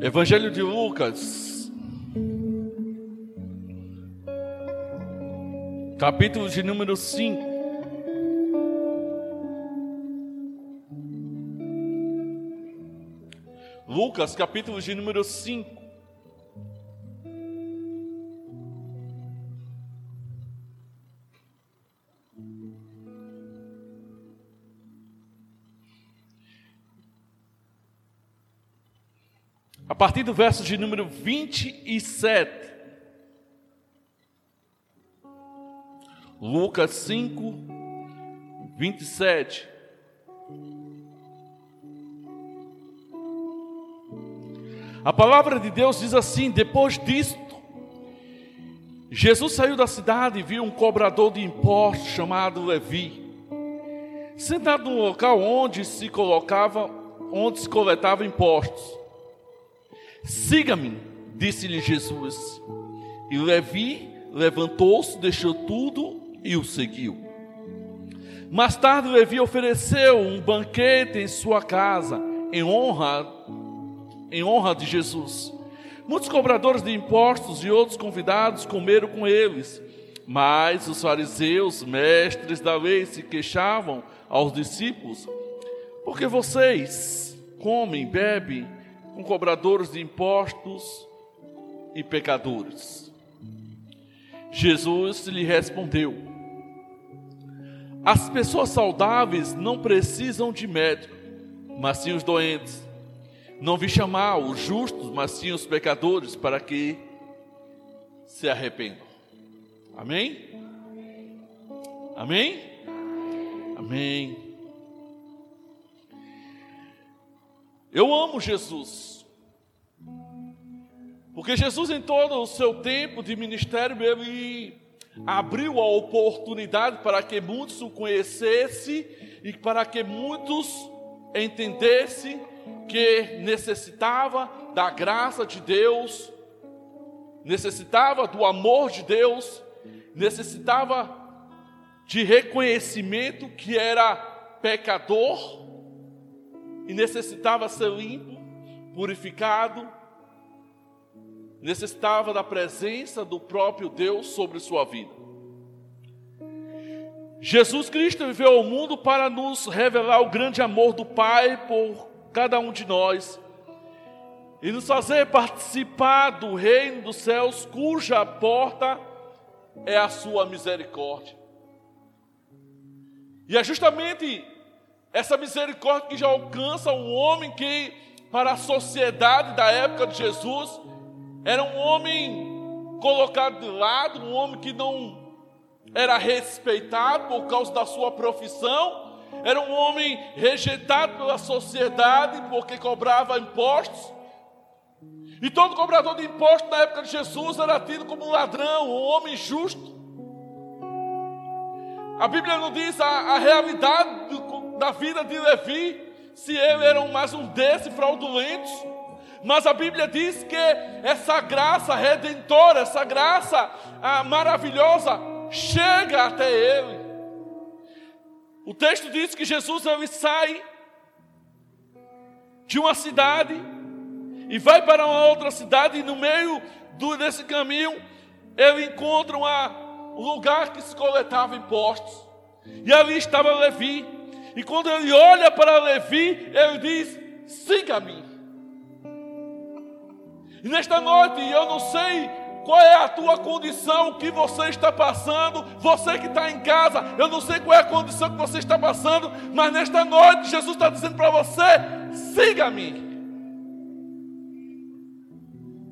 Evangelho de Lucas, capítulo de número 5. Lucas, capítulo de número 5. Partir do verso de número 27. Lucas 5, 27. A palavra de Deus diz assim: depois disto, Jesus saiu da cidade e viu um cobrador de impostos chamado Levi, sentado no local onde se colocava, onde se coletava impostos. Siga-me, disse-lhe Jesus. E Levi levantou-se, deixou tudo e o seguiu. Mais tarde, Levi ofereceu um banquete em sua casa, em honra em honra de Jesus. Muitos cobradores de impostos e outros convidados comeram com eles, mas os fariseus, mestres da lei, se queixavam aos discípulos: porque vocês comem, bebem com cobradores de impostos e pecadores? Jesus lhe respondeu: As pessoas saudáveis não precisam de médico, mas sim os doentes. Não vi chamar os justos, mas sim os pecadores, para que se arrependam. Amém? Amém? Amém. Eu amo Jesus. Porque Jesus, em todo o seu tempo de ministério, ele abriu a oportunidade para que muitos o conhecessem e para que muitos entendessem que necessitava da graça de Deus, necessitava do amor de Deus, necessitava de reconhecimento que era pecador e necessitava ser limpo, purificado, necessitava da presença do próprio Deus sobre sua vida. Jesus Cristo viveu ao mundo para nos revelar o grande amor do Pai por cada um de nós e nos fazer participar do reino dos céus, cuja porta é a sua misericórdia. E é justamente essa misericórdia que já alcança um homem que, para a sociedade da época de Jesus, era um homem colocado de lado, um homem que não era respeitado por causa da sua profissão, era um homem rejeitado pela sociedade porque cobrava impostos. E todo cobrador de impostos na época de Jesus era tido como um ladrão, um homem justo. A Bíblia não diz a, a realidade do, da vida de Levi, se ele era mais um desses fraudulentos. Mas a Bíblia diz que essa graça redentora, essa graça ah, maravilhosa, chega até ele. O texto diz que Jesus ele sai de uma cidade e vai para uma outra cidade, e no meio do, desse caminho ele encontra uma, um lugar que se coletava impostos. E ali estava Levi. E quando ele olha para Levi, ele diz: siga-me. E nesta noite, eu não sei qual é a tua condição, que você está passando, você que está em casa, eu não sei qual é a condição que você está passando, mas nesta noite Jesus está dizendo para você: siga-me.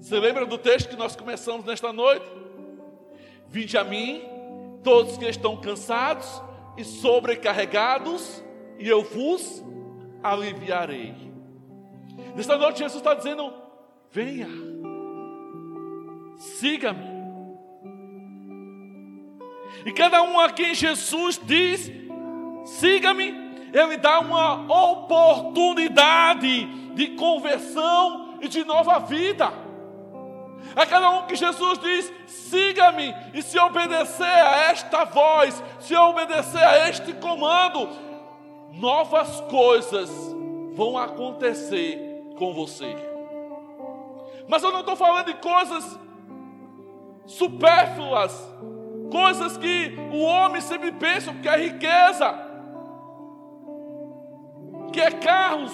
Você lembra do texto que nós começamos nesta noite? Vinde a mim, todos que estão cansados e sobrecarregados, e eu vos aliviarei. Nesta noite Jesus está dizendo: venha siga-me. E cada um a quem Jesus diz, siga-me, ele dá uma oportunidade de conversão e de nova vida. A cada um que Jesus diz, siga-me, e se obedecer a esta voz, se obedecer a este comando, novas coisas vão acontecer com você. Mas eu não estou falando de coisas supérfluas, coisas que o homem sempre pensa que é riqueza, que é carros,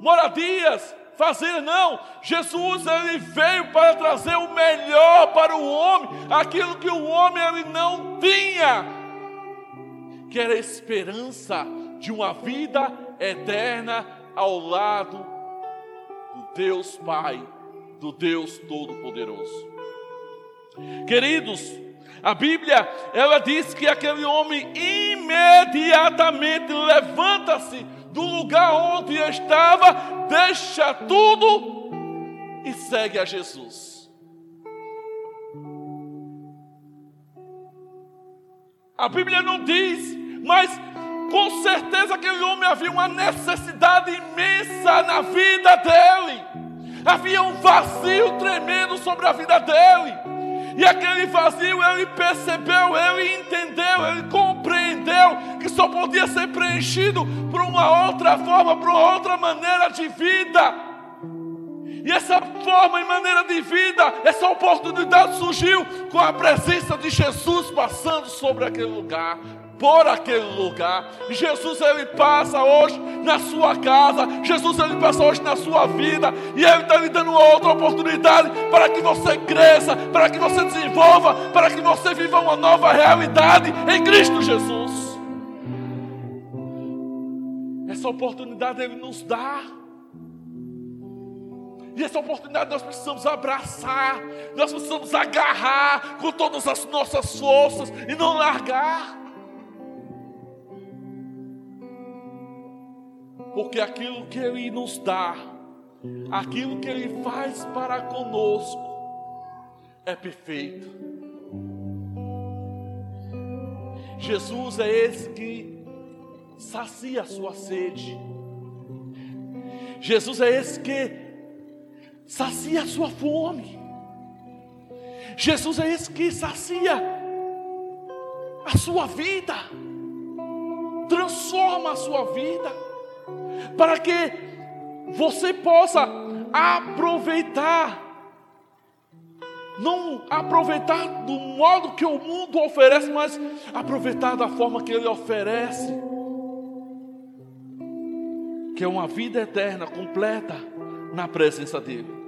moradias, fazer não. Jesus ele veio para trazer o melhor para o homem, aquilo que o homem ele não tinha, que era esperança de uma vida eterna ao lado do Deus Pai, do Deus Todo-Poderoso. Queridos, a Bíblia, ela diz que aquele homem imediatamente levanta-se do lugar onde estava, deixa tudo e segue a Jesus. A Bíblia não diz, mas com certeza aquele homem havia uma necessidade imensa na vida dele. Havia um vazio tremendo sobre a vida dele. E aquele vazio ele percebeu, ele entendeu, ele compreendeu que só podia ser preenchido por uma outra forma, por uma outra maneira de vida. E essa forma e maneira de vida, essa oportunidade surgiu com a presença de Jesus passando sobre aquele lugar, por aquele lugar. Jesus ele passa hoje na sua casa, Jesus ele passa hoje na sua vida, e ele está lhe dando outra oportunidade para que você cresça, para que você desenvolva, para que você viva uma nova realidade em Cristo Jesus. Essa oportunidade ele nos dá. E essa oportunidade nós precisamos abraçar, nós precisamos agarrar com todas as nossas forças e não largar. Porque aquilo que Ele nos dá, aquilo que Ele faz para conosco, é perfeito. Jesus é esse que sacia a sua sede. Jesus é esse que sacia a sua fome. Jesus é esse que sacia a sua vida, transforma a sua vida para que você possa aproveitar. Não aproveitar do modo que o mundo oferece, mas aproveitar da forma que ele oferece. Que é uma vida eterna, completa, na presença dele.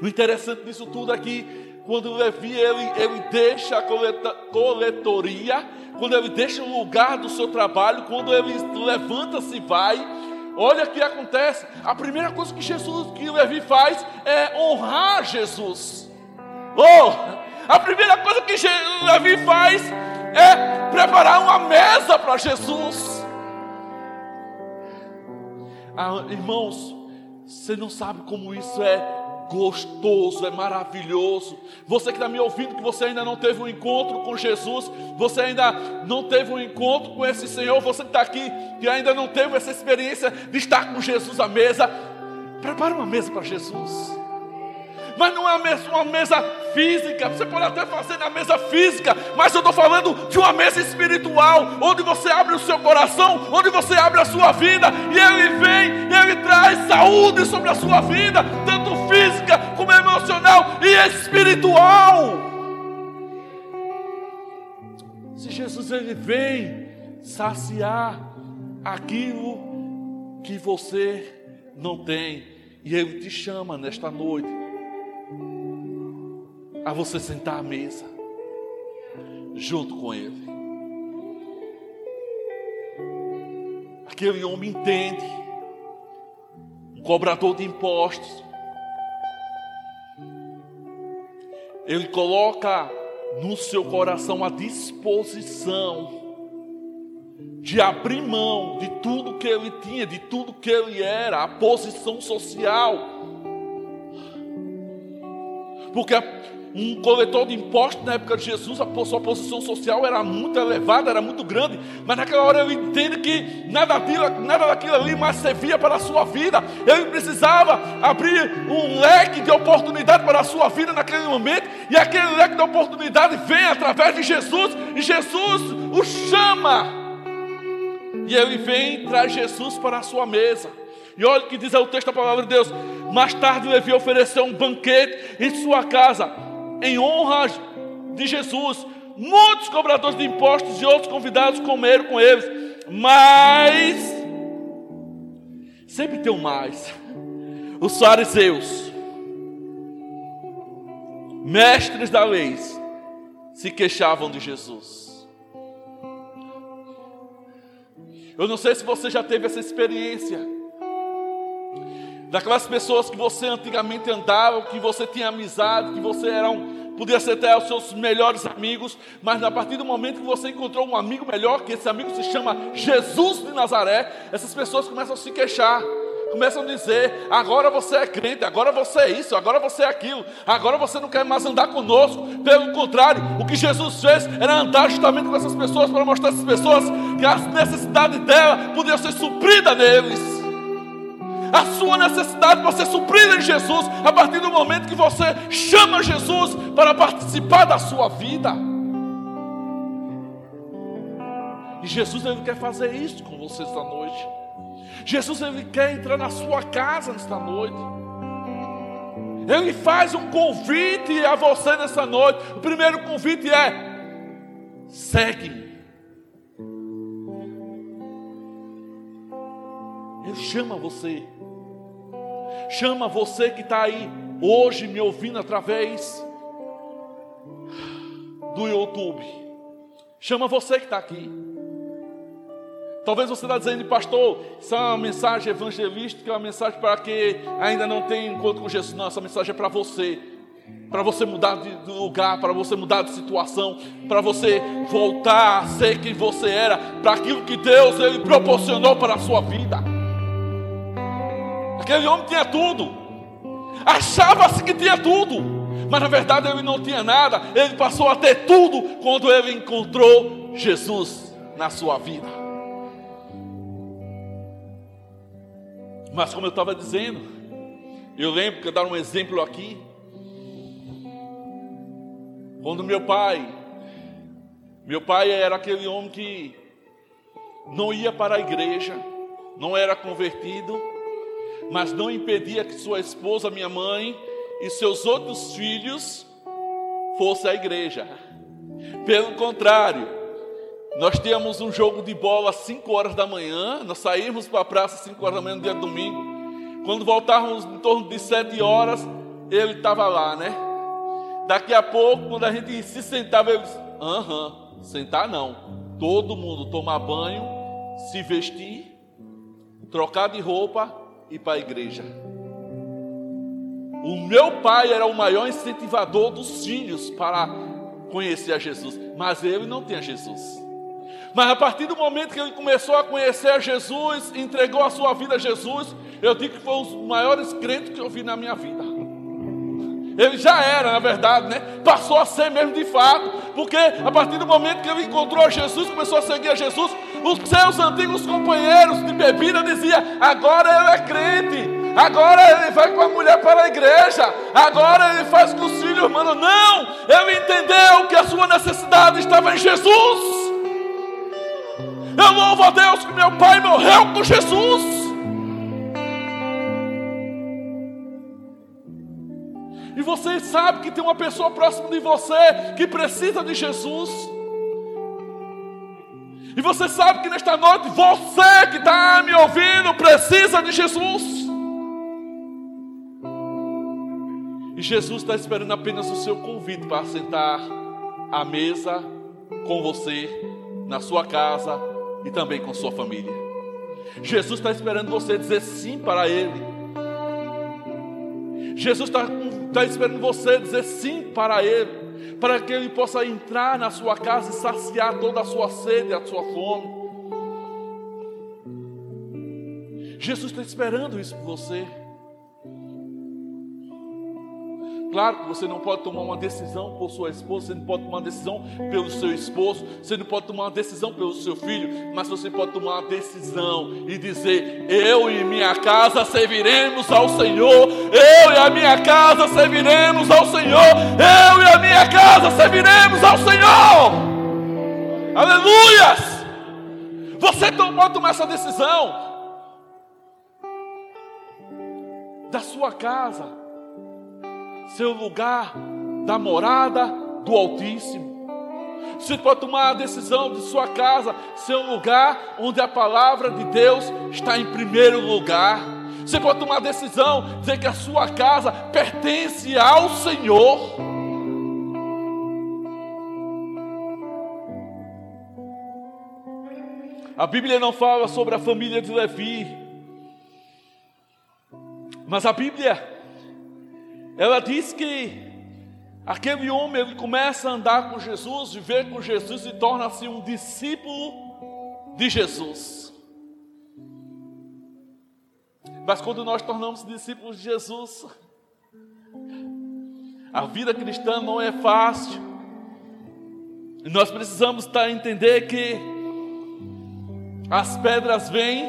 O interessante disso tudo aqui, quando Levi ele, ele deixa a coleta, coletoria, quando ele deixa o lugar do seu trabalho, quando ele levanta-se e vai, olha o que acontece. A primeira coisa que Jesus, que Levi faz é honrar Jesus. Oh, a primeira coisa que Levi faz é preparar uma mesa para Jesus. Ah, irmãos, você não sabe como isso é gostoso, é maravilhoso. Você que está me ouvindo, que você ainda não teve um encontro com Jesus, você ainda não teve um encontro com esse Senhor, você que está aqui, que ainda não teve essa experiência de estar com Jesus à mesa, prepare uma mesa para Jesus mas não é uma mesa física. Você pode até fazer na mesa física, mas eu estou falando de uma mesa espiritual, onde você abre o seu coração, onde você abre a sua vida, e Ele vem, e Ele traz saúde sobre a sua vida, tanto como emocional e espiritual. Se Jesus ele vem saciar aquilo que você não tem, e Ele te chama nesta noite a você sentar à mesa junto com Ele. Aquele homem entende, um cobrador de impostos, ele coloca no seu coração a disposição de abrir mão de tudo que ele tinha, de tudo que ele era, a posição social. Porque um coletor de impostos na época de Jesus, a sua posição social era muito elevada, era muito grande, mas naquela hora ele entende que nada nada daquilo ali mais servia para a sua vida, ele precisava abrir um leque de oportunidade para a sua vida naquele momento, e aquele leque de oportunidade vem através de Jesus, e Jesus o chama, e ele vem e traz Jesus para a sua mesa. E olha o que diz o texto da palavra de Deus: Mais tarde, Levi ofereceu um banquete em sua casa, em honra de Jesus. Muitos cobradores de impostos e outros convidados comeram com eles, mas sempre tem um mais. Os fariseus, mestres da lei, se queixavam de Jesus. Eu não sei se você já teve essa experiência. Daquelas pessoas que você antigamente andava, que você tinha amizade, que você era um, podia ser até os seus melhores amigos, mas a partir do momento que você encontrou um amigo melhor, que esse amigo se chama Jesus de Nazaré, essas pessoas começam a se queixar começam a dizer: agora você é crente, agora você é isso, agora você é aquilo, agora você não quer mais andar conosco. Pelo contrário, o que Jesus fez era andar justamente com essas pessoas para mostrar essas pessoas que a necessidade dela podia ser suprida neles. A sua necessidade pode ser suprida em Jesus a partir do momento que você chama Jesus para participar da sua vida. E Jesus ele quer fazer isso com você esta noite. Jesus ele quer entrar na sua casa nesta noite. Ele faz um convite a você nessa noite. O primeiro convite é: segue-me. Ele chama você. Chama você que está aí hoje me ouvindo através do YouTube. Chama você que está aqui. Talvez você está dizendo, pastor, isso é uma mensagem evangelística, é uma mensagem para quem ainda não tem encontro com Jesus. Não, essa mensagem é para você. Para você mudar de lugar, para você mudar de situação, para você voltar a ser quem você era, para aquilo que Deus ele proporcionou para a sua vida. Aquele homem tinha tudo, achava-se que tinha tudo, mas na verdade ele não tinha nada. Ele passou a ter tudo quando ele encontrou Jesus na sua vida. Mas como eu estava dizendo, eu lembro que eu dar um exemplo aqui. Quando meu pai, meu pai era aquele homem que não ia para a igreja, não era convertido, mas não impedia que sua esposa, minha mãe e seus outros filhos fossem à igreja. Pelo contrário, nós tínhamos um jogo de bola às 5 horas da manhã, nós saímos para a praça às 5 horas da manhã no dia domingo. Quando voltávamos em torno de 7 horas, ele estava lá, né? Daqui a pouco, quando a gente se sentava, ele disse: Aham, sentar não. Todo mundo tomar banho, se vestir, trocar de roupa e para a igreja. O meu pai era o maior incentivador dos filhos para conhecer a Jesus, mas ele não tinha Jesus. Mas a partir do momento que ele começou a conhecer Jesus, entregou a sua vida a Jesus, eu digo que foi um dos maiores crentes que eu vi na minha vida. Ele já era, na verdade, né? Passou a ser mesmo de fato, porque a partir do momento que ele encontrou Jesus, começou a seguir a Jesus, os seus antigos companheiros de bebida diziam: agora ele é crente, agora ele vai com a mulher para a igreja, agora ele faz com os filhos mandam. Não, ele entendeu que a sua necessidade estava em Jesus. Eu louvo a Deus que meu pai morreu com Jesus. E você sabe que tem uma pessoa próxima de você que precisa de Jesus. E você sabe que nesta noite você que está me ouvindo precisa de Jesus. E Jesus está esperando apenas o seu convite para sentar à mesa com você, na sua casa, e também com sua família. Jesus está esperando você dizer sim para Ele. Jesus está, está esperando você dizer sim para Ele, para que Ele possa entrar na sua casa e saciar toda a sua sede e a sua fome. Jesus está esperando isso por você. Claro que você não pode tomar uma decisão por sua esposa, você não pode tomar uma decisão pelo seu esposo, você não pode tomar uma decisão pelo seu filho, mas você pode tomar uma decisão e dizer: Eu e minha casa serviremos ao Senhor, eu e a minha casa serviremos ao Senhor, eu e a minha casa serviremos ao Senhor. Aleluias! Você pode tomar essa decisão. da sua casa ser o lugar da morada do Altíssimo. Você pode tomar a decisão de sua casa ser um lugar onde a palavra de Deus está em primeiro lugar. Você pode tomar a decisão de dizer que a sua casa pertence ao Senhor. A Bíblia não fala sobre a família de Levi, mas a Bíblia ela diz que aquele homem ele começa a andar com Jesus, viver com Jesus e torna-se um discípulo de Jesus. Mas quando nós tornamos discípulos de Jesus, a vida cristã não é fácil. E nós precisamos estar entender que as pedras vêm,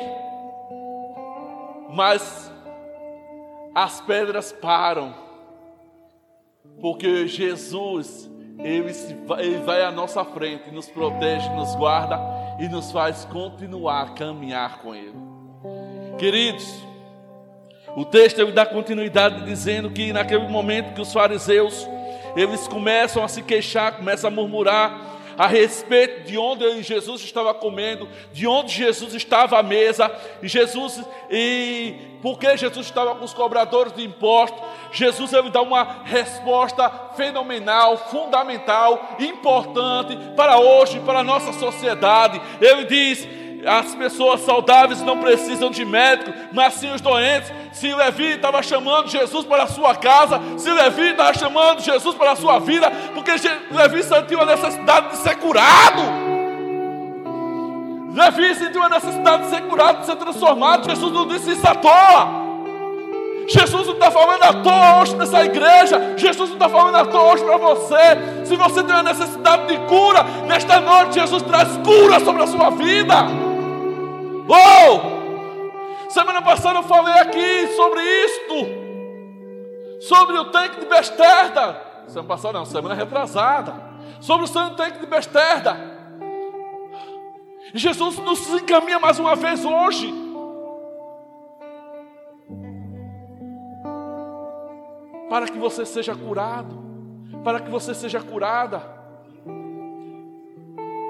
mas as pedras param, porque Jesus, ele, ele vai à nossa frente, nos protege, nos guarda e nos faz continuar a caminhar com Ele. Queridos, o texto ele dá continuidade dizendo que naquele momento que os fariseus eles começam a se queixar, começam a murmurar, a respeito de onde Jesus estava comendo, de onde Jesus estava à mesa, e Jesus e porque Jesus estava com os cobradores de impostos. Jesus ele dá uma resposta fenomenal, fundamental, importante para hoje, para a nossa sociedade. Ele diz: as pessoas saudáveis não precisam de médico, mas sim os doentes. Se Levi estava chamando Jesus para a sua casa, se Levi estava chamando Jesus para a sua vida, porque Levi sentiu a necessidade de ser curado. Levi sentiu a necessidade de ser curado, de ser transformado. Jesus não disse isso à toa. Jesus não está falando à toa hoje nessa igreja. Jesus não está falando à toa hoje para você. Se você tem uma necessidade de cura, nesta noite Jesus traz cura sobre a sua vida. Oh! Semana passada eu falei aqui sobre isto. Sobre o tanque de Besterda. Semana passada não, semana retrasada. Sobre o tanque de Besterda. Jesus nos encaminha mais uma vez hoje. Para que você seja curado. Para que você seja curada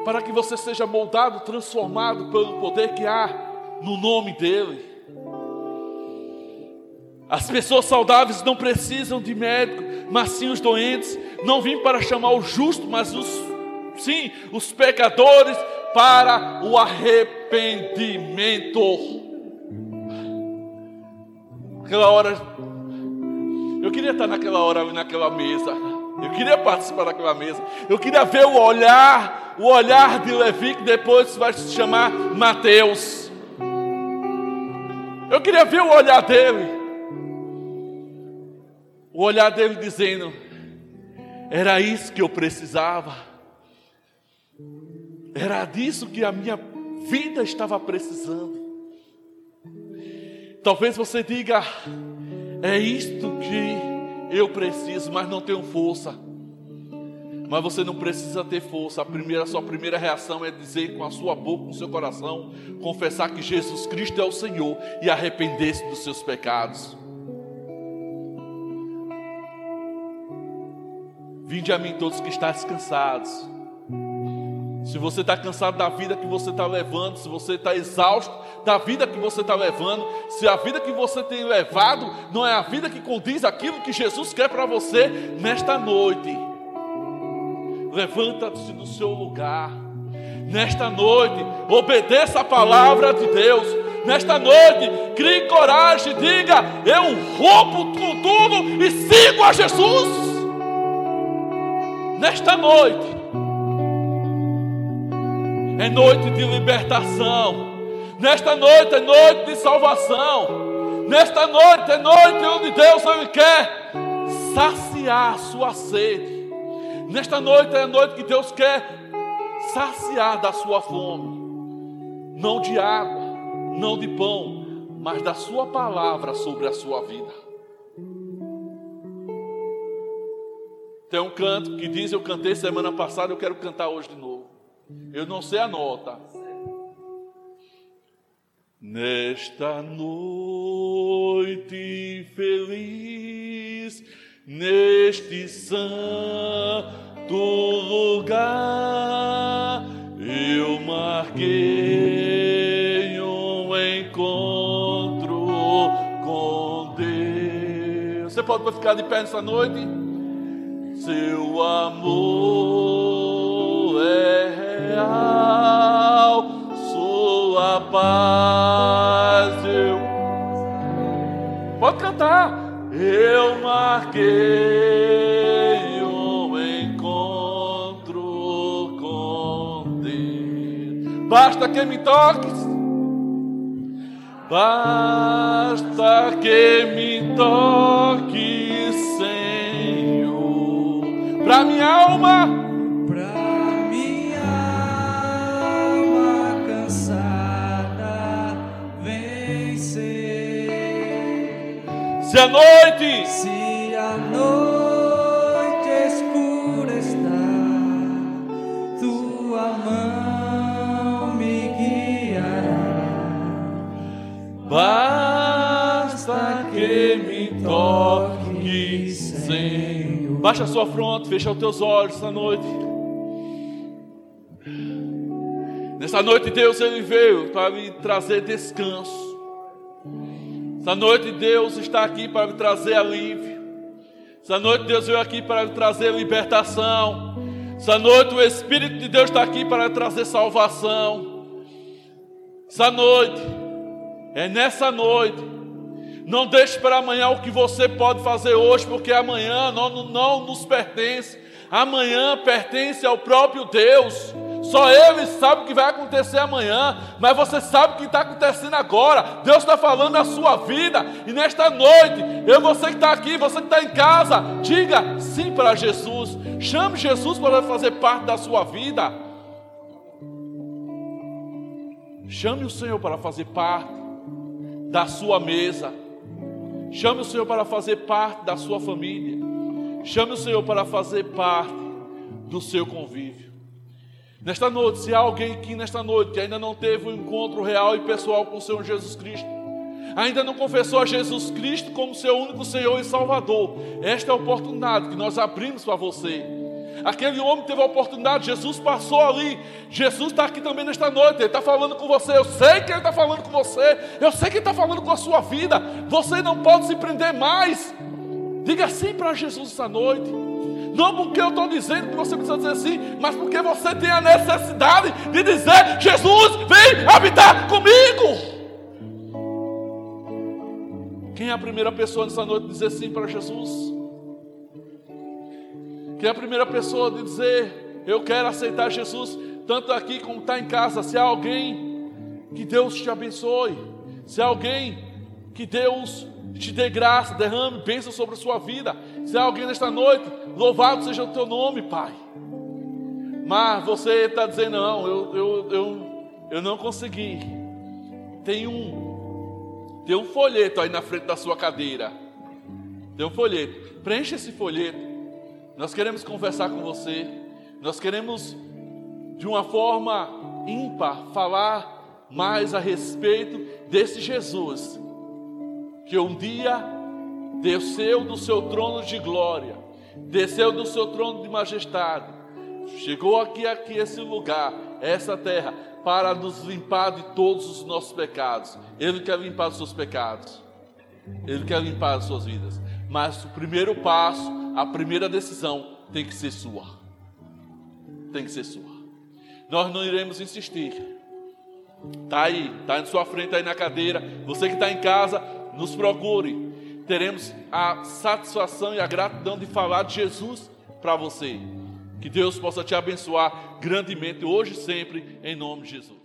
para que você seja moldado, transformado pelo poder que há no nome dEle. As pessoas saudáveis não precisam de médico, mas sim os doentes. Não vim para chamar o justo, mas os, sim, os pecadores para o arrependimento. Aquela hora, eu queria estar naquela hora, naquela mesa. Eu queria participar daquela mesa. Eu queria ver o olhar, o olhar de Levi, que depois vai se chamar Mateus. Eu queria ver o olhar dele. O olhar dele dizendo: Era isso que eu precisava. Era disso que a minha vida estava precisando. Talvez você diga: É isto que eu preciso, mas não tenho força. Mas você não precisa ter força. A primeira, a sua primeira reação é dizer com a sua boca, com o seu coração, confessar que Jesus Cristo é o Senhor e arrepender-se dos seus pecados. Vinde a mim todos que estáis cansados se você está cansado da vida que você está levando, se você está exausto da vida que você está levando, se a vida que você tem levado não é a vida que condiz aquilo que Jesus quer para você nesta noite, levanta-se do seu lugar. Nesta noite, obedeça a palavra de Deus. Nesta noite, crie coragem, diga: Eu rompo tudo e sigo a Jesus. Nesta noite, é noite de libertação. Nesta noite é noite de salvação. Nesta noite é noite onde Deus ele quer saciar a sua sede. Nesta noite é a noite que Deus quer saciar da sua fome. Não de água, não de pão, mas da sua palavra sobre a sua vida. Tem um canto que diz: Eu cantei semana passada, eu quero cantar hoje de novo. Eu não sei a nota. Nesta noite feliz, neste santo lugar, eu marquei um encontro com Deus. Você pode ficar de pé nessa noite? Seu amor é real, sua paz eu. Pode cantar. Eu marquei um encontro com Deus. Basta que me toques. Basta que me toque, Senhor, para minha alma, se a noite Se a noite escura está, tua mão me guiará. basta que me toque, Senhor. Baixa a sua fronte, fecha os teus olhos essa noite. Nessa noite Deus ele veio para me trazer descanso. Essa noite Deus está aqui para me trazer alívio. Essa noite Deus veio aqui para me trazer libertação. Essa noite o Espírito de Deus está aqui para me trazer salvação. Essa noite, é nessa noite. Não deixe para amanhã o que você pode fazer hoje, porque amanhã não, não nos pertence. Amanhã pertence ao próprio Deus. Só Ele sabe o que vai acontecer amanhã, mas você sabe o que está acontecendo agora. Deus está falando na sua vida, e nesta noite, eu, você que está aqui, você que está em casa, diga sim para Jesus. Chame Jesus para fazer parte da sua vida. Chame o Senhor para fazer parte da sua mesa. Chame o Senhor para fazer parte da sua família. Chame o Senhor para fazer parte do seu convívio. Nesta noite, se há alguém aqui nesta noite que ainda não teve um encontro real e pessoal com o Senhor Jesus Cristo, ainda não confessou a Jesus Cristo como seu único Senhor e Salvador, esta é a oportunidade que nós abrimos para você. Aquele homem teve a oportunidade, Jesus passou ali. Jesus está aqui também nesta noite. Ele está falando com você. Eu sei que Ele está falando com você. Eu sei que Ele está falando com a sua vida. Você não pode se prender mais. Diga sim para Jesus essa noite. Não porque eu estou dizendo que você precisa dizer sim, mas porque você tem a necessidade de dizer: Jesus, vem habitar comigo. Quem é a primeira pessoa nessa noite a dizer sim para Jesus? Quem é a primeira pessoa de dizer, eu quero aceitar Jesus, tanto aqui como está em casa. Se há alguém, que Deus te abençoe. Se há alguém, que Deus te dê graça, derrame bênção sobre a sua vida. Se há alguém nesta noite, louvado seja o teu nome, Pai. Mas você está dizendo, não, eu, eu, eu, eu não consegui. Tem um, tem um folheto aí na frente da sua cadeira. Tem um folheto. Preencha esse folheto. Nós queremos conversar com você. Nós queremos, de uma forma ímpar, falar mais a respeito desse Jesus que um dia desceu do seu trono de glória, desceu do seu trono de majestade, chegou aqui, aqui, esse lugar, essa terra, para nos limpar de todos os nossos pecados. Ele quer limpar os seus pecados, Ele quer limpar as suas vidas. Mas o primeiro passo, a primeira decisão tem que ser sua. Tem que ser sua. Nós não iremos insistir. Está aí, está em sua frente aí na cadeira. Você que está em casa, nos procure. Teremos a satisfação e a gratidão de falar de Jesus para você. Que Deus possa te abençoar grandemente hoje e sempre, em nome de Jesus.